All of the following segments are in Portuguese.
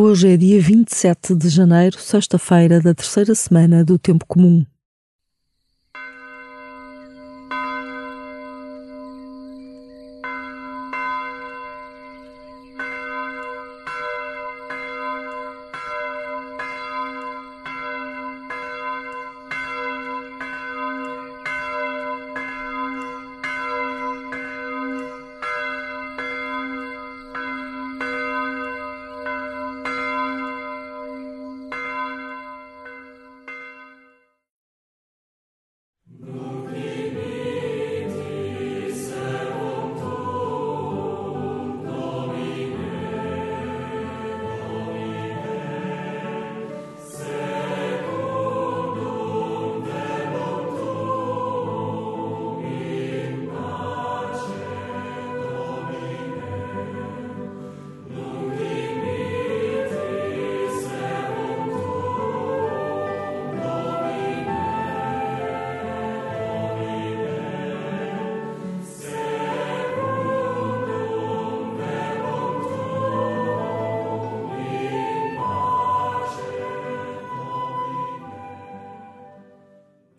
Hoje é dia 27 de janeiro, sexta-feira da terceira semana do Tempo Comum.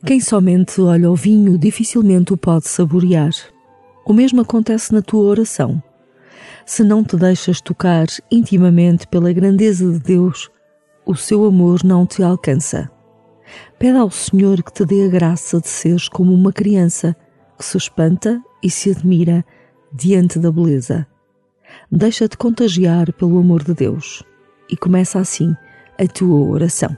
Quem somente olha o vinho dificilmente o pode saborear. O mesmo acontece na tua oração. Se não te deixas tocar intimamente pela grandeza de Deus, o seu amor não te alcança. Pede ao Senhor que te dê a graça de seres como uma criança que se espanta e se admira diante da beleza. Deixa-te contagiar pelo amor de Deus e começa assim a tua oração.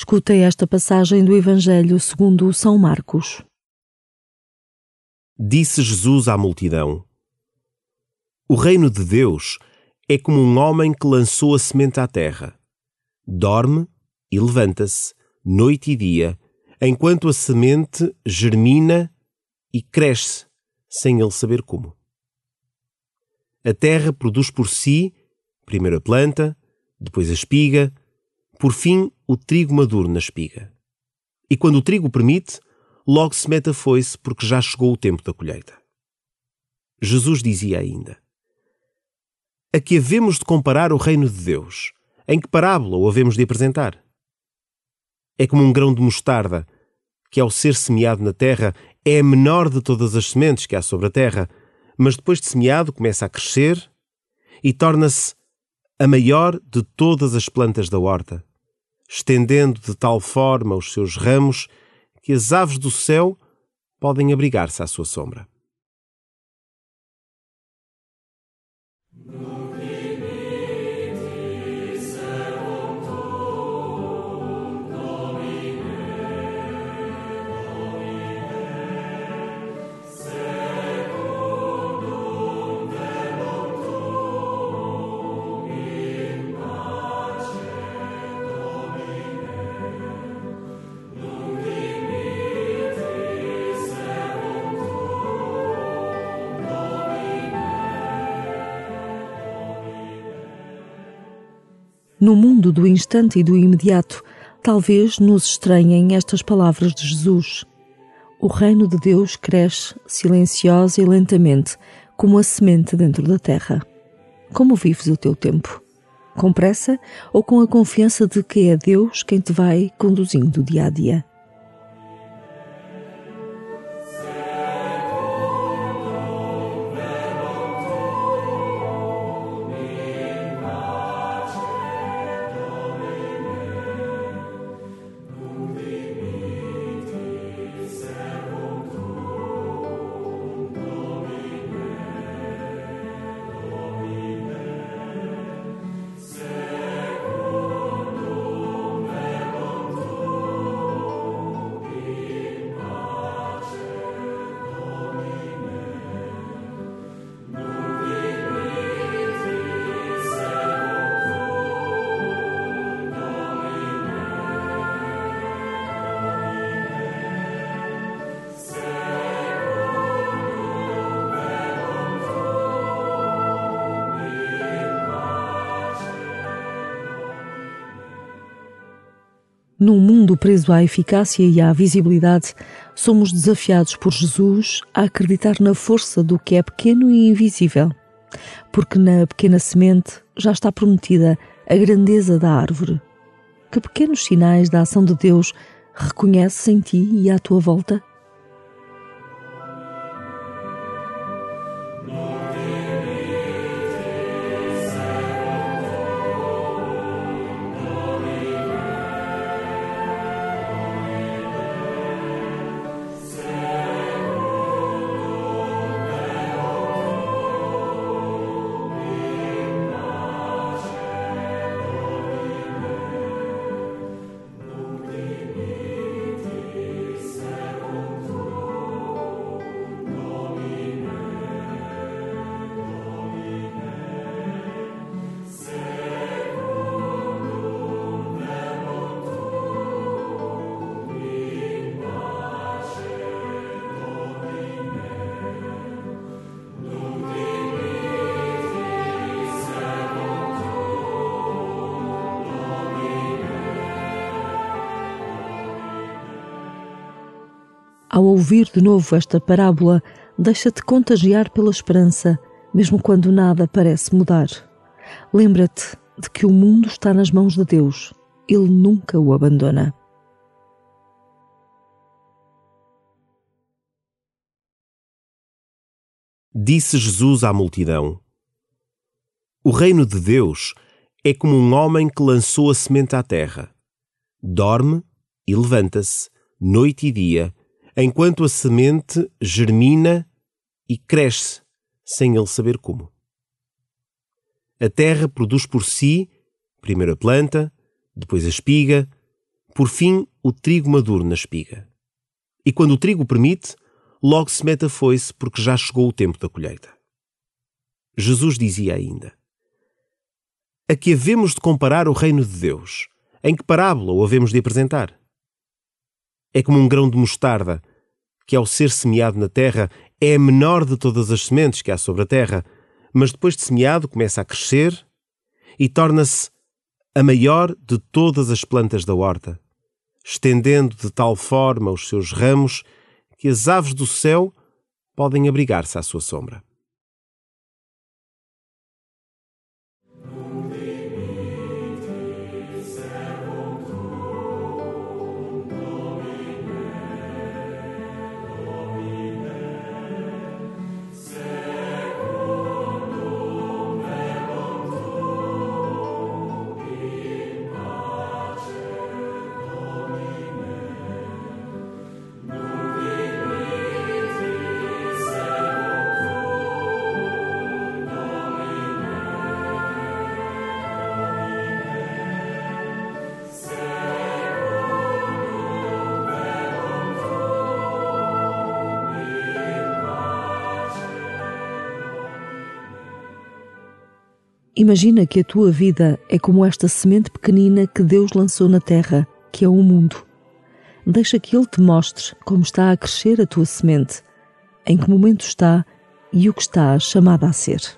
Escutei esta passagem do Evangelho segundo São Marcos. Disse Jesus à multidão: O reino de Deus é como um homem que lançou a semente à terra. Dorme e levanta-se, noite e dia, enquanto a semente germina e cresce, sem ele saber como. A terra produz por si primeiro a planta, depois a espiga, por fim, o trigo maduro na espiga. E quando o trigo permite, logo se mete a foice porque já chegou o tempo da colheita. Jesus dizia ainda: A que havemos de comparar o reino de Deus? Em que parábola o havemos de apresentar? É como um grão de mostarda, que ao ser semeado na terra é a menor de todas as sementes que há sobre a terra, mas depois de semeado começa a crescer e torna-se a maior de todas as plantas da horta estendendo de tal forma os seus ramos que as aves do céu podem abrigar-se à sua sombra. No mundo do instante e do imediato, talvez nos estranhem estas palavras de Jesus. O reino de Deus cresce silenciosa e lentamente, como a semente dentro da terra. Como vives o teu tempo? Com pressa ou com a confiança de que é Deus quem te vai conduzindo dia a dia? Num mundo preso à eficácia e à visibilidade, somos desafiados por Jesus a acreditar na força do que é pequeno e invisível, porque na pequena semente já está prometida a grandeza da árvore. Que pequenos sinais da ação de Deus reconheces em ti e à tua volta? Ao ouvir de novo esta parábola, deixa-te contagiar pela esperança, mesmo quando nada parece mudar. Lembra-te de que o mundo está nas mãos de Deus. Ele nunca o abandona. Disse Jesus à multidão: O reino de Deus é como um homem que lançou a semente à terra. Dorme e levanta-se, noite e dia, enquanto a semente germina e cresce, sem ele saber como. A terra produz por si, primeiro a planta, depois a espiga, por fim o trigo maduro na espiga. E quando o trigo permite, logo se mete a foice porque já chegou o tempo da colheita. Jesus dizia ainda: A que havemos de comparar o reino de Deus? Em que parábola o havemos de apresentar? É como um grão de mostarda que, ao ser semeado na terra, é a menor de todas as sementes que há sobre a terra, mas depois de semeado começa a crescer e torna-se a maior de todas as plantas da horta, estendendo de tal forma os seus ramos que as aves do céu podem abrigar-se à sua sombra. Imagina que a tua vida é como esta semente pequenina que Deus lançou na terra, que é o mundo. Deixa que Ele te mostre como está a crescer a tua semente, em que momento está e o que está chamada a ser.